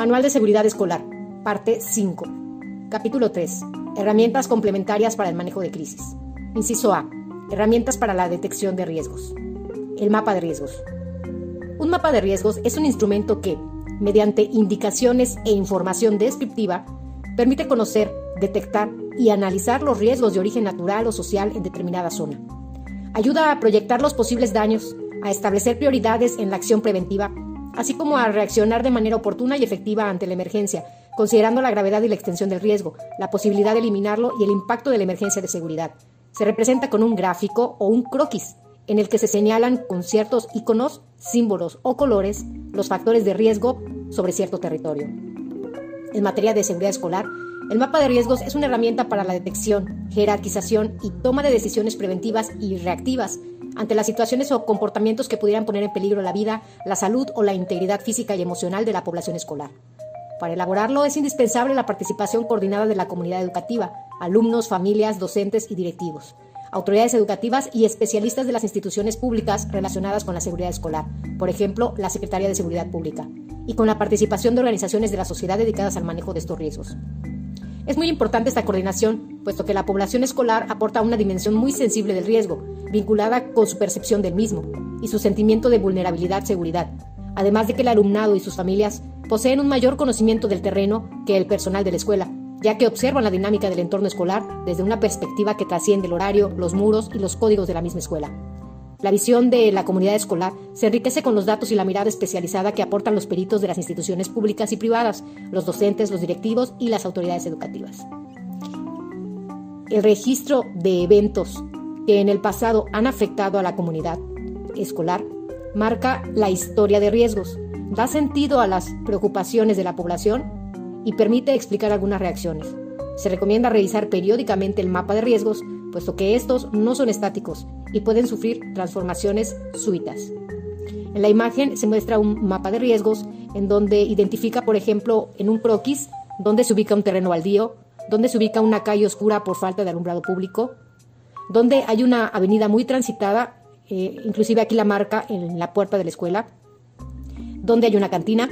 Manual de Seguridad Escolar, parte 5. Capítulo 3. Herramientas complementarias para el manejo de crisis. Inciso A. Herramientas para la detección de riesgos. El mapa de riesgos. Un mapa de riesgos es un instrumento que, mediante indicaciones e información descriptiva, permite conocer, detectar y analizar los riesgos de origen natural o social en determinada zona. Ayuda a proyectar los posibles daños, a establecer prioridades en la acción preventiva así como a reaccionar de manera oportuna y efectiva ante la emergencia, considerando la gravedad y la extensión del riesgo, la posibilidad de eliminarlo y el impacto de la emergencia de seguridad. Se representa con un gráfico o un croquis, en el que se señalan con ciertos iconos, símbolos o colores los factores de riesgo sobre cierto territorio. En materia de seguridad escolar, el mapa de riesgos es una herramienta para la detección, jerarquización y toma de decisiones preventivas y reactivas ante las situaciones o comportamientos que pudieran poner en peligro la vida, la salud o la integridad física y emocional de la población escolar. Para elaborarlo es indispensable la participación coordinada de la comunidad educativa, alumnos, familias, docentes y directivos, autoridades educativas y especialistas de las instituciones públicas relacionadas con la seguridad escolar, por ejemplo, la Secretaría de Seguridad Pública, y con la participación de organizaciones de la sociedad dedicadas al manejo de estos riesgos. Es muy importante esta coordinación, puesto que la población escolar aporta una dimensión muy sensible del riesgo, vinculada con su percepción del mismo y su sentimiento de vulnerabilidad-seguridad, además de que el alumnado y sus familias poseen un mayor conocimiento del terreno que el personal de la escuela, ya que observan la dinámica del entorno escolar desde una perspectiva que trasciende el horario, los muros y los códigos de la misma escuela. La visión de la comunidad escolar se enriquece con los datos y la mirada especializada que aportan los peritos de las instituciones públicas y privadas, los docentes, los directivos y las autoridades educativas. El registro de eventos que en el pasado han afectado a la comunidad escolar marca la historia de riesgos, da sentido a las preocupaciones de la población y permite explicar algunas reacciones. Se recomienda revisar periódicamente el mapa de riesgos, puesto que estos no son estáticos y pueden sufrir transformaciones súbitas. En la imagen se muestra un mapa de riesgos en donde identifica, por ejemplo, en un croquis, donde se ubica un terreno baldío, donde se ubica una calle oscura por falta de alumbrado público, donde hay una avenida muy transitada, eh, inclusive aquí la marca en la puerta de la escuela, donde hay una cantina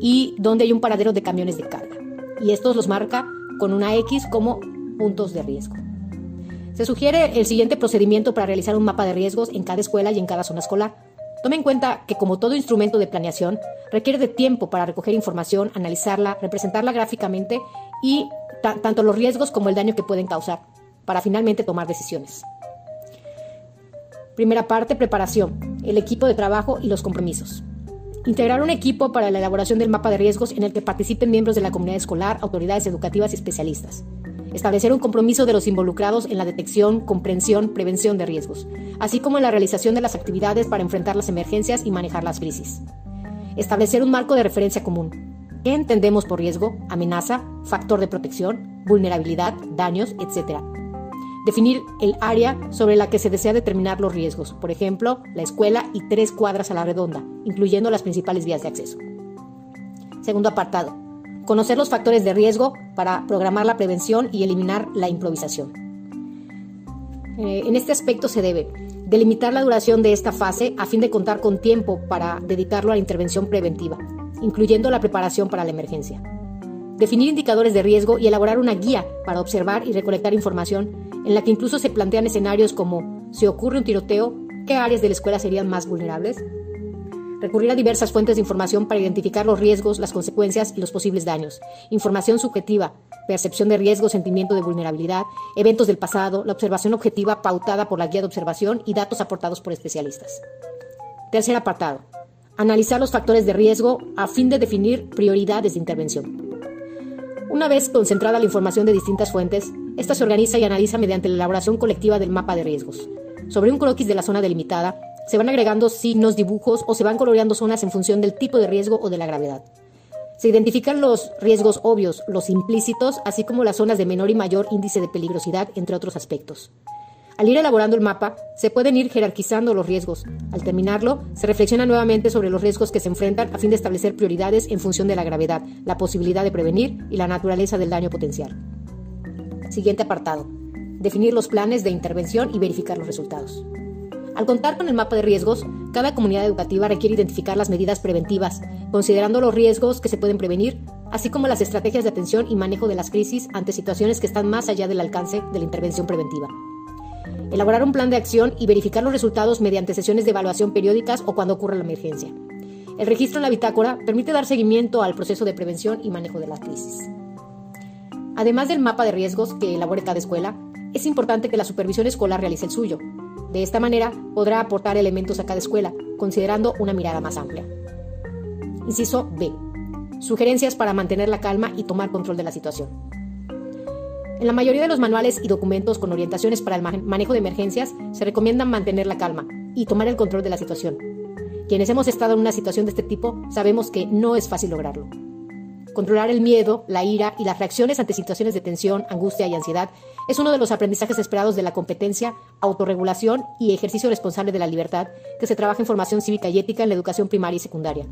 y donde hay un paradero de camiones de carga. Y estos los marca con una X como puntos de riesgo. Se sugiere el siguiente procedimiento para realizar un mapa de riesgos en cada escuela y en cada zona escolar. Tome en cuenta que como todo instrumento de planeación, requiere de tiempo para recoger información, analizarla, representarla gráficamente y tanto los riesgos como el daño que pueden causar, para finalmente tomar decisiones. Primera parte, preparación, el equipo de trabajo y los compromisos. Integrar un equipo para la elaboración del mapa de riesgos en el que participen miembros de la comunidad escolar, autoridades educativas y especialistas. Establecer un compromiso de los involucrados en la detección, comprensión, prevención de riesgos, así como en la realización de las actividades para enfrentar las emergencias y manejar las crisis. Establecer un marco de referencia común. ¿Qué entendemos por riesgo, amenaza, factor de protección, vulnerabilidad, daños, etcétera? Definir el área sobre la que se desea determinar los riesgos, por ejemplo, la escuela y tres cuadras a la redonda, incluyendo las principales vías de acceso. Segundo apartado, conocer los factores de riesgo para programar la prevención y eliminar la improvisación. Eh, en este aspecto se debe delimitar la duración de esta fase a fin de contar con tiempo para dedicarlo a la intervención preventiva, incluyendo la preparación para la emergencia. Definir indicadores de riesgo y elaborar una guía para observar y recolectar información en la que incluso se plantean escenarios como si ocurre un tiroteo, ¿qué áreas de la escuela serían más vulnerables? Recurrir a diversas fuentes de información para identificar los riesgos, las consecuencias y los posibles daños. Información subjetiva, percepción de riesgo, sentimiento de vulnerabilidad, eventos del pasado, la observación objetiva pautada por la guía de observación y datos aportados por especialistas. Tercer apartado. Analizar los factores de riesgo a fin de definir prioridades de intervención. Una vez concentrada la información de distintas fuentes, esta se organiza y analiza mediante la elaboración colectiva del mapa de riesgos. Sobre un croquis de la zona delimitada, se van agregando signos, dibujos o se van coloreando zonas en función del tipo de riesgo o de la gravedad. Se identifican los riesgos obvios, los implícitos, así como las zonas de menor y mayor índice de peligrosidad, entre otros aspectos. Al ir elaborando el mapa, se pueden ir jerarquizando los riesgos. Al terminarlo, se reflexiona nuevamente sobre los riesgos que se enfrentan a fin de establecer prioridades en función de la gravedad, la posibilidad de prevenir y la naturaleza del daño potencial. Siguiente apartado. Definir los planes de intervención y verificar los resultados. Al contar con el mapa de riesgos, cada comunidad educativa requiere identificar las medidas preventivas, considerando los riesgos que se pueden prevenir, así como las estrategias de atención y manejo de las crisis ante situaciones que están más allá del alcance de la intervención preventiva. Elaborar un plan de acción y verificar los resultados mediante sesiones de evaluación periódicas o cuando ocurra la emergencia. El registro en la bitácora permite dar seguimiento al proceso de prevención y manejo de la crisis. Además del mapa de riesgos que elabore cada escuela, es importante que la supervisión escolar realice el suyo, de esta manera podrá aportar elementos a cada escuela, considerando una mirada más amplia. Inciso B. Sugerencias para mantener la calma y tomar control de la situación. En la mayoría de los manuales y documentos con orientaciones para el manejo de emergencias se recomienda mantener la calma y tomar el control de la situación. Quienes hemos estado en una situación de este tipo sabemos que no es fácil lograrlo. Controlar el miedo, la ira y las reacciones ante situaciones de tensión, angustia y ansiedad es uno de los aprendizajes esperados de la competencia, autorregulación y ejercicio responsable de la libertad que se trabaja en formación cívica y ética en la educación primaria y secundaria.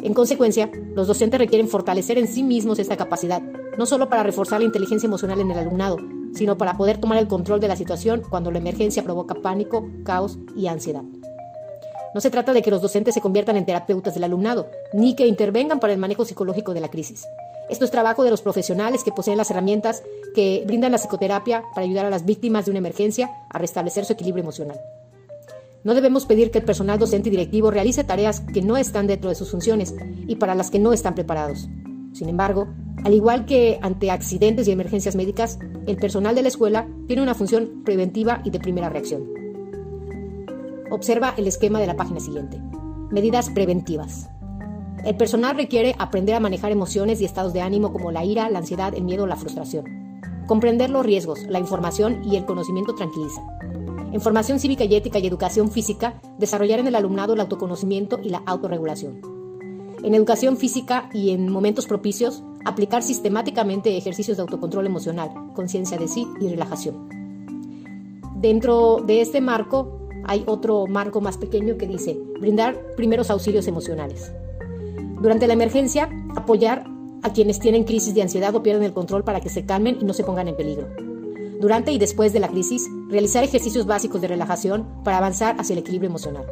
En consecuencia, los docentes requieren fortalecer en sí mismos esta capacidad, no solo para reforzar la inteligencia emocional en el alumnado, sino para poder tomar el control de la situación cuando la emergencia provoca pánico, caos y ansiedad. No se trata de que los docentes se conviertan en terapeutas del alumnado, ni que intervengan para el manejo psicológico de la crisis. Esto es trabajo de los profesionales que poseen las herramientas que brindan la psicoterapia para ayudar a las víctimas de una emergencia a restablecer su equilibrio emocional. No debemos pedir que el personal docente y directivo realice tareas que no están dentro de sus funciones y para las que no están preparados. Sin embargo, al igual que ante accidentes y emergencias médicas, el personal de la escuela tiene una función preventiva y de primera reacción. Observa el esquema de la página siguiente. Medidas preventivas. El personal requiere aprender a manejar emociones y estados de ánimo como la ira, la ansiedad, el miedo o la frustración. Comprender los riesgos, la información y el conocimiento tranquiliza. En formación cívica y ética y educación física, desarrollar en el alumnado el autoconocimiento y la autorregulación. En educación física y en momentos propicios, aplicar sistemáticamente ejercicios de autocontrol emocional, conciencia de sí y relajación. Dentro de este marco, hay otro marco más pequeño que dice brindar primeros auxilios emocionales. Durante la emergencia, apoyar a quienes tienen crisis de ansiedad o pierden el control para que se calmen y no se pongan en peligro. Durante y después de la crisis, realizar ejercicios básicos de relajación para avanzar hacia el equilibrio emocional.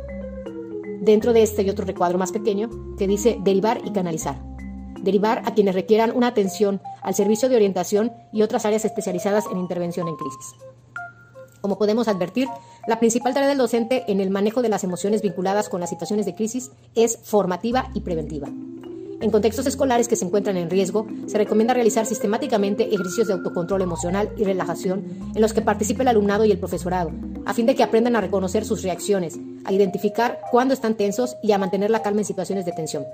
Dentro de este hay otro recuadro más pequeño que dice derivar y canalizar. Derivar a quienes requieran una atención al servicio de orientación y otras áreas especializadas en intervención en crisis. Como podemos advertir, la principal tarea del docente en el manejo de las emociones vinculadas con las situaciones de crisis es formativa y preventiva. En contextos escolares que se encuentran en riesgo, se recomienda realizar sistemáticamente ejercicios de autocontrol emocional y relajación en los que participe el alumnado y el profesorado, a fin de que aprendan a reconocer sus reacciones, a identificar cuándo están tensos y a mantener la calma en situaciones de tensión.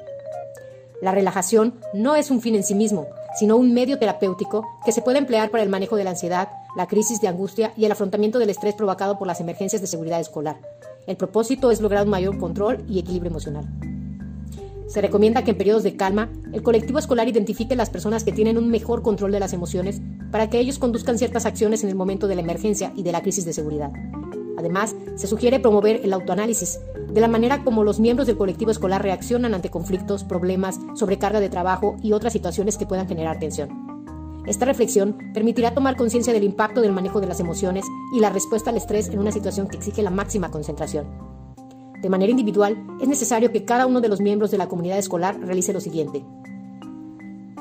La relajación no es un fin en sí mismo, sino un medio terapéutico que se puede emplear para el manejo de la ansiedad, la crisis de angustia y el afrontamiento del estrés provocado por las emergencias de seguridad escolar. El propósito es lograr un mayor control y equilibrio emocional. Se recomienda que en periodos de calma, el colectivo escolar identifique las personas que tienen un mejor control de las emociones para que ellos conduzcan ciertas acciones en el momento de la emergencia y de la crisis de seguridad. Además, se sugiere promover el autoanálisis, de la manera como los miembros del colectivo escolar reaccionan ante conflictos, problemas, sobrecarga de trabajo y otras situaciones que puedan generar tensión. Esta reflexión permitirá tomar conciencia del impacto del manejo de las emociones y la respuesta al estrés en una situación que exige la máxima concentración. De manera individual, es necesario que cada uno de los miembros de la comunidad escolar realice lo siguiente.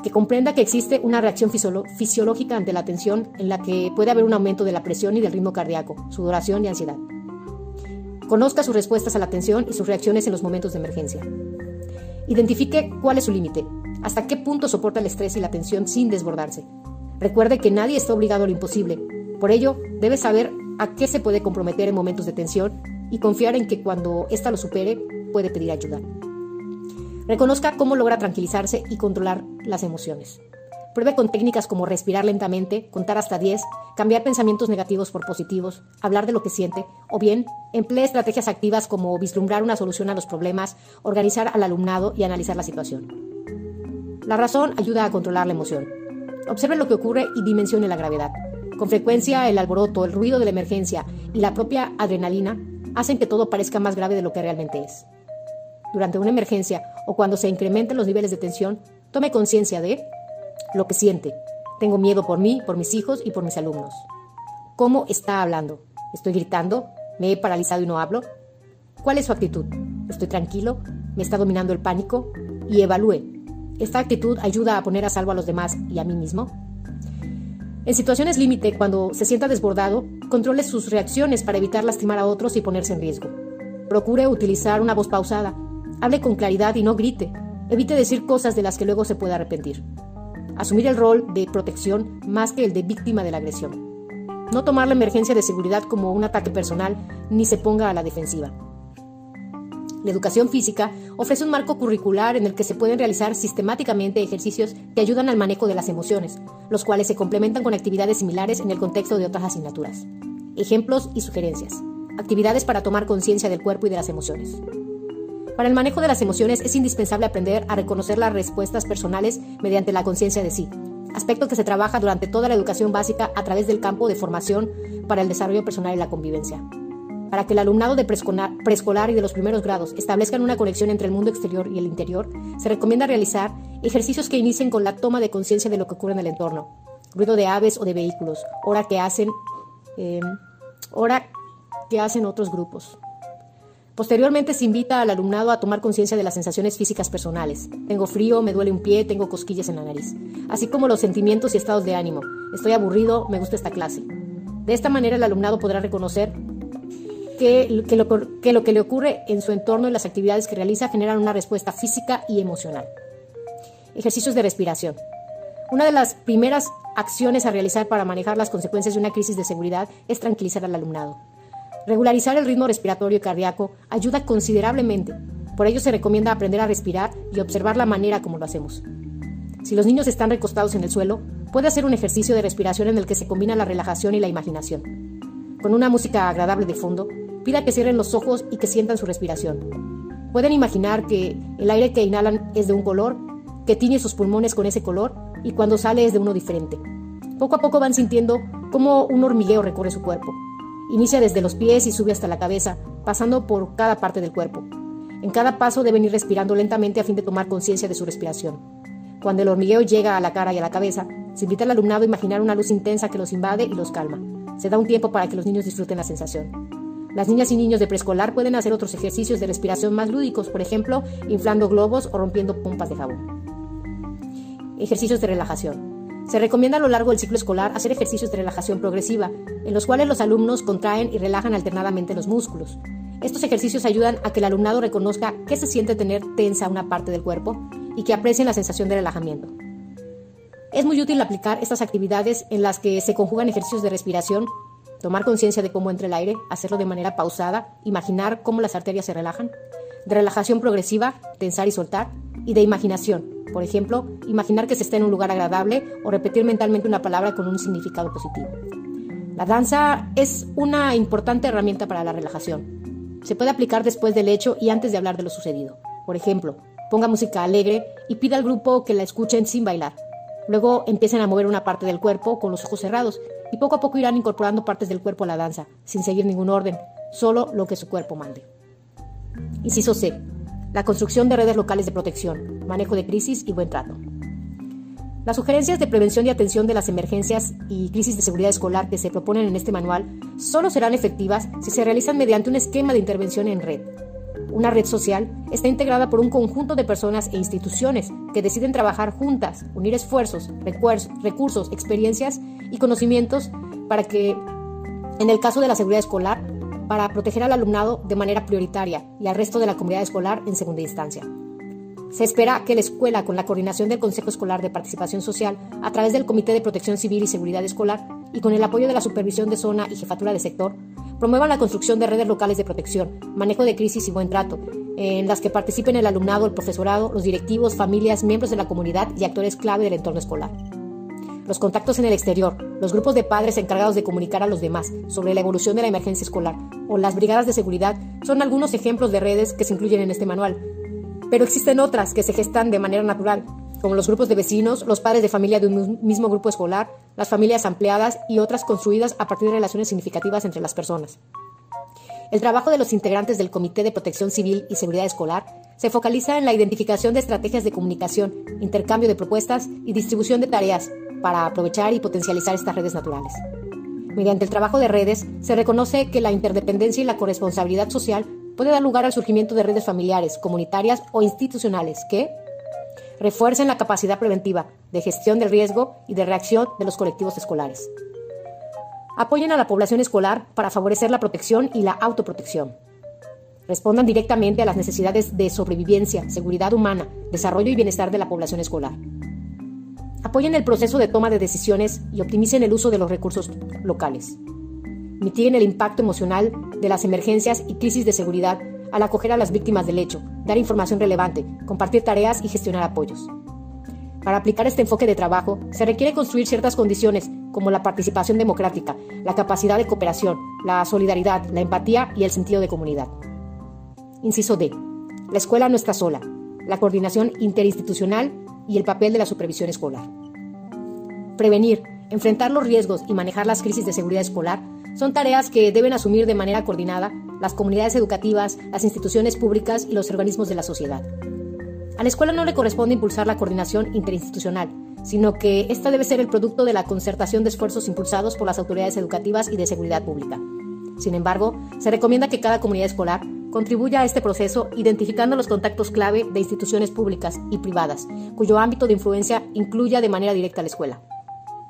Que comprenda que existe una reacción fisiológica ante la tensión en la que puede haber un aumento de la presión y del ritmo cardíaco, sudoración y ansiedad. Conozca sus respuestas a la tensión y sus reacciones en los momentos de emergencia. Identifique cuál es su límite, hasta qué punto soporta el estrés y la tensión sin desbordarse. Recuerde que nadie está obligado a lo imposible. Por ello, debe saber a qué se puede comprometer en momentos de tensión y confiar en que cuando ésta lo supere, puede pedir ayuda. Reconozca cómo logra tranquilizarse y controlar las emociones. Pruebe con técnicas como respirar lentamente, contar hasta 10, cambiar pensamientos negativos por positivos, hablar de lo que siente, o bien emplee estrategias activas como vislumbrar una solución a los problemas, organizar al alumnado y analizar la situación. La razón ayuda a controlar la emoción. Observe lo que ocurre y dimensione la gravedad. Con frecuencia el alboroto, el ruido de la emergencia y la propia adrenalina hacen que todo parezca más grave de lo que realmente es. Durante una emergencia o cuando se incrementen los niveles de tensión, tome conciencia de lo que siente. Tengo miedo por mí, por mis hijos y por mis alumnos. ¿Cómo está hablando? ¿Estoy gritando? ¿Me he paralizado y no hablo? ¿Cuál es su actitud? ¿Estoy tranquilo? ¿Me está dominando el pánico? Y evalúe. ¿Esta actitud ayuda a poner a salvo a los demás y a mí mismo? En situaciones límite, cuando se sienta desbordado, controle sus reacciones para evitar lastimar a otros y ponerse en riesgo. Procure utilizar una voz pausada. Hable con claridad y no grite. Evite decir cosas de las que luego se pueda arrepentir. Asumir el rol de protección más que el de víctima de la agresión. No tomar la emergencia de seguridad como un ataque personal ni se ponga a la defensiva. La educación física ofrece un marco curricular en el que se pueden realizar sistemáticamente ejercicios que ayudan al manejo de las emociones, los cuales se complementan con actividades similares en el contexto de otras asignaturas. Ejemplos y sugerencias. Actividades para tomar conciencia del cuerpo y de las emociones. Para el manejo de las emociones es indispensable aprender a reconocer las respuestas personales mediante la conciencia de sí, aspecto que se trabaja durante toda la educación básica a través del campo de formación para el desarrollo personal y la convivencia. Para que el alumnado de preescolar y de los primeros grados establezcan una conexión entre el mundo exterior y el interior, se recomienda realizar ejercicios que inicien con la toma de conciencia de lo que ocurre en el entorno, ruido de aves o de vehículos, hora que hacen, em, hora que hacen otros grupos. Posteriormente se invita al alumnado a tomar conciencia de las sensaciones físicas personales. Tengo frío, me duele un pie, tengo cosquillas en la nariz, así como los sentimientos y estados de ánimo. Estoy aburrido, me gusta esta clase. De esta manera el alumnado podrá reconocer que, lo, que le ocurre en su entorno y las actividades que realiza generan una respuesta física y emocional. Ejercicios de respiración. Una de las primeras acciones a realizar para manejar las consecuencias de una crisis de seguridad es tranquilizar al alumnado. Regularizar el ritmo respiratorio y cardíaco ayuda considerablemente. Por ello se recomienda aprender a respirar y observar la manera como lo hacemos. Si los niños están recostados en el suelo, puede hacer un ejercicio de respiración en el que se combina la relajación y la imaginación. Con una música agradable de fondo, Pida que cierren los ojos y que sientan su respiración. Pueden imaginar que el aire que inhalan es de un color, que tiñe sus pulmones con ese color y cuando sale es de uno diferente. Poco a poco van sintiendo cómo un hormigueo recorre su cuerpo. Inicia desde los pies y sube hasta la cabeza, pasando por cada parte del cuerpo. En cada paso deben ir respirando lentamente a fin de tomar conciencia de su respiración. Cuando el hormigueo llega a la cara y a la cabeza, se invita al alumnado a imaginar una luz intensa que los invade y los calma. Se da un tiempo para que los niños disfruten la sensación. Las niñas y niños de preescolar pueden hacer otros ejercicios de respiración más lúdicos, por ejemplo, inflando globos o rompiendo pompas de jabón. Ejercicios de relajación. Se recomienda a lo largo del ciclo escolar hacer ejercicios de relajación progresiva, en los cuales los alumnos contraen y relajan alternadamente los músculos. Estos ejercicios ayudan a que el alumnado reconozca qué se siente tener tensa una parte del cuerpo y que aprecien la sensación de relajamiento. Es muy útil aplicar estas actividades en las que se conjugan ejercicios de respiración tomar conciencia de cómo entra el aire, hacerlo de manera pausada, imaginar cómo las arterias se relajan, de relajación progresiva, tensar y soltar, y de imaginación, por ejemplo, imaginar que se está en un lugar agradable o repetir mentalmente una palabra con un significado positivo. La danza es una importante herramienta para la relajación. Se puede aplicar después del hecho y antes de hablar de lo sucedido. Por ejemplo, ponga música alegre y pida al grupo que la escuchen sin bailar. Luego empiecen a mover una parte del cuerpo con los ojos cerrados y poco a poco irán incorporando partes del cuerpo a la danza, sin seguir ningún orden, solo lo que su cuerpo mande. Inciso C. La construcción de redes locales de protección, manejo de crisis y buen trato. Las sugerencias de prevención y atención de las emergencias y crisis de seguridad escolar que se proponen en este manual solo serán efectivas si se realizan mediante un esquema de intervención en red, una red social está integrada por un conjunto de personas e instituciones que deciden trabajar juntas, unir esfuerzos, recursos, experiencias y conocimientos para que, en el caso de la seguridad escolar, para proteger al alumnado de manera prioritaria y al resto de la comunidad escolar en segunda instancia. Se espera que la escuela, con la coordinación del Consejo Escolar de Participación Social, a través del Comité de Protección Civil y Seguridad Escolar y con el apoyo de la Supervisión de Zona y Jefatura de Sector, promuevan la construcción de redes locales de protección, manejo de crisis y buen trato, en las que participen el alumnado, el profesorado, los directivos, familias, miembros de la comunidad y actores clave del entorno escolar. Los contactos en el exterior, los grupos de padres encargados de comunicar a los demás sobre la evolución de la emergencia escolar o las brigadas de seguridad son algunos ejemplos de redes que se incluyen en este manual. Pero existen otras que se gestan de manera natural, como los grupos de vecinos, los padres de familia de un mismo grupo escolar, las familias ampliadas y otras construidas a partir de relaciones significativas entre las personas. El trabajo de los integrantes del Comité de Protección Civil y Seguridad Escolar se focaliza en la identificación de estrategias de comunicación, intercambio de propuestas y distribución de tareas para aprovechar y potencializar estas redes naturales. Mediante el trabajo de redes se reconoce que la interdependencia y la corresponsabilidad social puede dar lugar al surgimiento de redes familiares, comunitarias o institucionales que refuercen la capacidad preventiva de gestión del riesgo y de reacción de los colectivos escolares. Apoyen a la población escolar para favorecer la protección y la autoprotección. Respondan directamente a las necesidades de sobrevivencia, seguridad humana, desarrollo y bienestar de la población escolar. Apoyen el proceso de toma de decisiones y optimicen el uso de los recursos locales. Mitiguen el impacto emocional de las emergencias y crisis de seguridad al acoger a las víctimas del hecho, dar información relevante, compartir tareas y gestionar apoyos. Para aplicar este enfoque de trabajo, se requiere construir ciertas condiciones como la participación democrática, la capacidad de cooperación, la solidaridad, la empatía y el sentido de comunidad. Inciso D. La escuela no está sola. La coordinación interinstitucional y el papel de la supervisión escolar. Prevenir, enfrentar los riesgos y manejar las crisis de seguridad escolar son tareas que deben asumir de manera coordinada las comunidades educativas, las instituciones públicas y los organismos de la sociedad. A la escuela no le corresponde impulsar la coordinación interinstitucional, sino que esta debe ser el producto de la concertación de esfuerzos impulsados por las autoridades educativas y de seguridad pública. Sin embargo, se recomienda que cada comunidad escolar contribuya a este proceso identificando los contactos clave de instituciones públicas y privadas, cuyo ámbito de influencia incluya de manera directa a la escuela.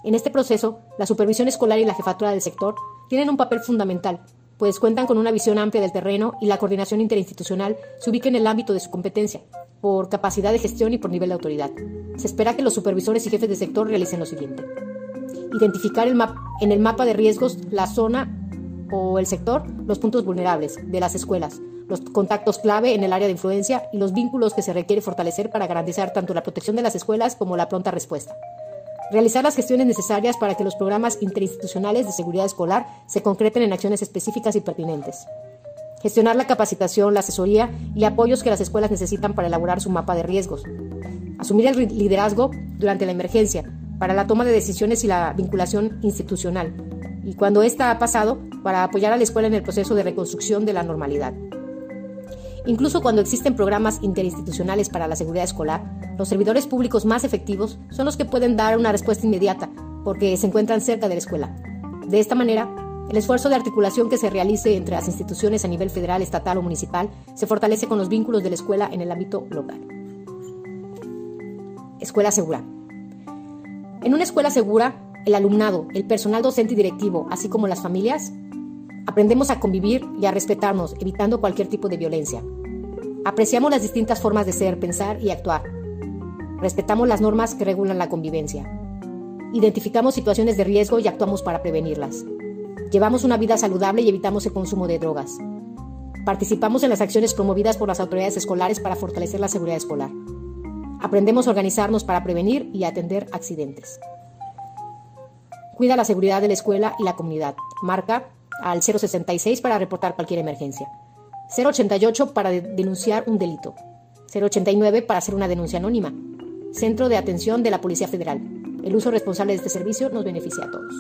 En este proceso, la supervisión escolar y la jefatura del sector tienen un papel fundamental, pues cuentan con una visión amplia del terreno y la coordinación interinstitucional se ubica en el ámbito de su competencia, por capacidad de gestión y por nivel de autoridad. Se espera que los supervisores y jefes de sector realicen lo siguiente. Identificar en el mapa de riesgos la zona o el sector, los puntos vulnerables de las escuelas, los contactos clave en el área de influencia y los vínculos que se requiere fortalecer para garantizar tanto la protección de las escuelas como la pronta respuesta. Realizar las gestiones necesarias para que los programas interinstitucionales de seguridad escolar se concreten en acciones específicas y pertinentes. Gestionar la capacitación, la asesoría y apoyos que las escuelas necesitan para elaborar su mapa de riesgos. Asumir el liderazgo durante la emergencia para la toma de decisiones y la vinculación institucional. Y cuando ésta ha pasado, para apoyar a la escuela en el proceso de reconstrucción de la normalidad. Incluso cuando existen programas interinstitucionales para la seguridad escolar, los servidores públicos más efectivos son los que pueden dar una respuesta inmediata porque se encuentran cerca de la escuela. De esta manera, el esfuerzo de articulación que se realice entre las instituciones a nivel federal, estatal o municipal se fortalece con los vínculos de la escuela en el ámbito local. Escuela segura. En una escuela segura, el alumnado, el personal docente y directivo, así como las familias, aprendemos a convivir y a respetarnos, evitando cualquier tipo de violencia. Apreciamos las distintas formas de ser, pensar y actuar. Respetamos las normas que regulan la convivencia. Identificamos situaciones de riesgo y actuamos para prevenirlas. Llevamos una vida saludable y evitamos el consumo de drogas. Participamos en las acciones promovidas por las autoridades escolares para fortalecer la seguridad escolar. Aprendemos a organizarnos para prevenir y atender accidentes. Cuida la seguridad de la escuela y la comunidad. Marca al 066 para reportar cualquier emergencia. 088 para denunciar un delito. 089 para hacer una denuncia anónima. Centro de Atención de la Policía Federal. El uso responsable de este servicio nos beneficia a todos.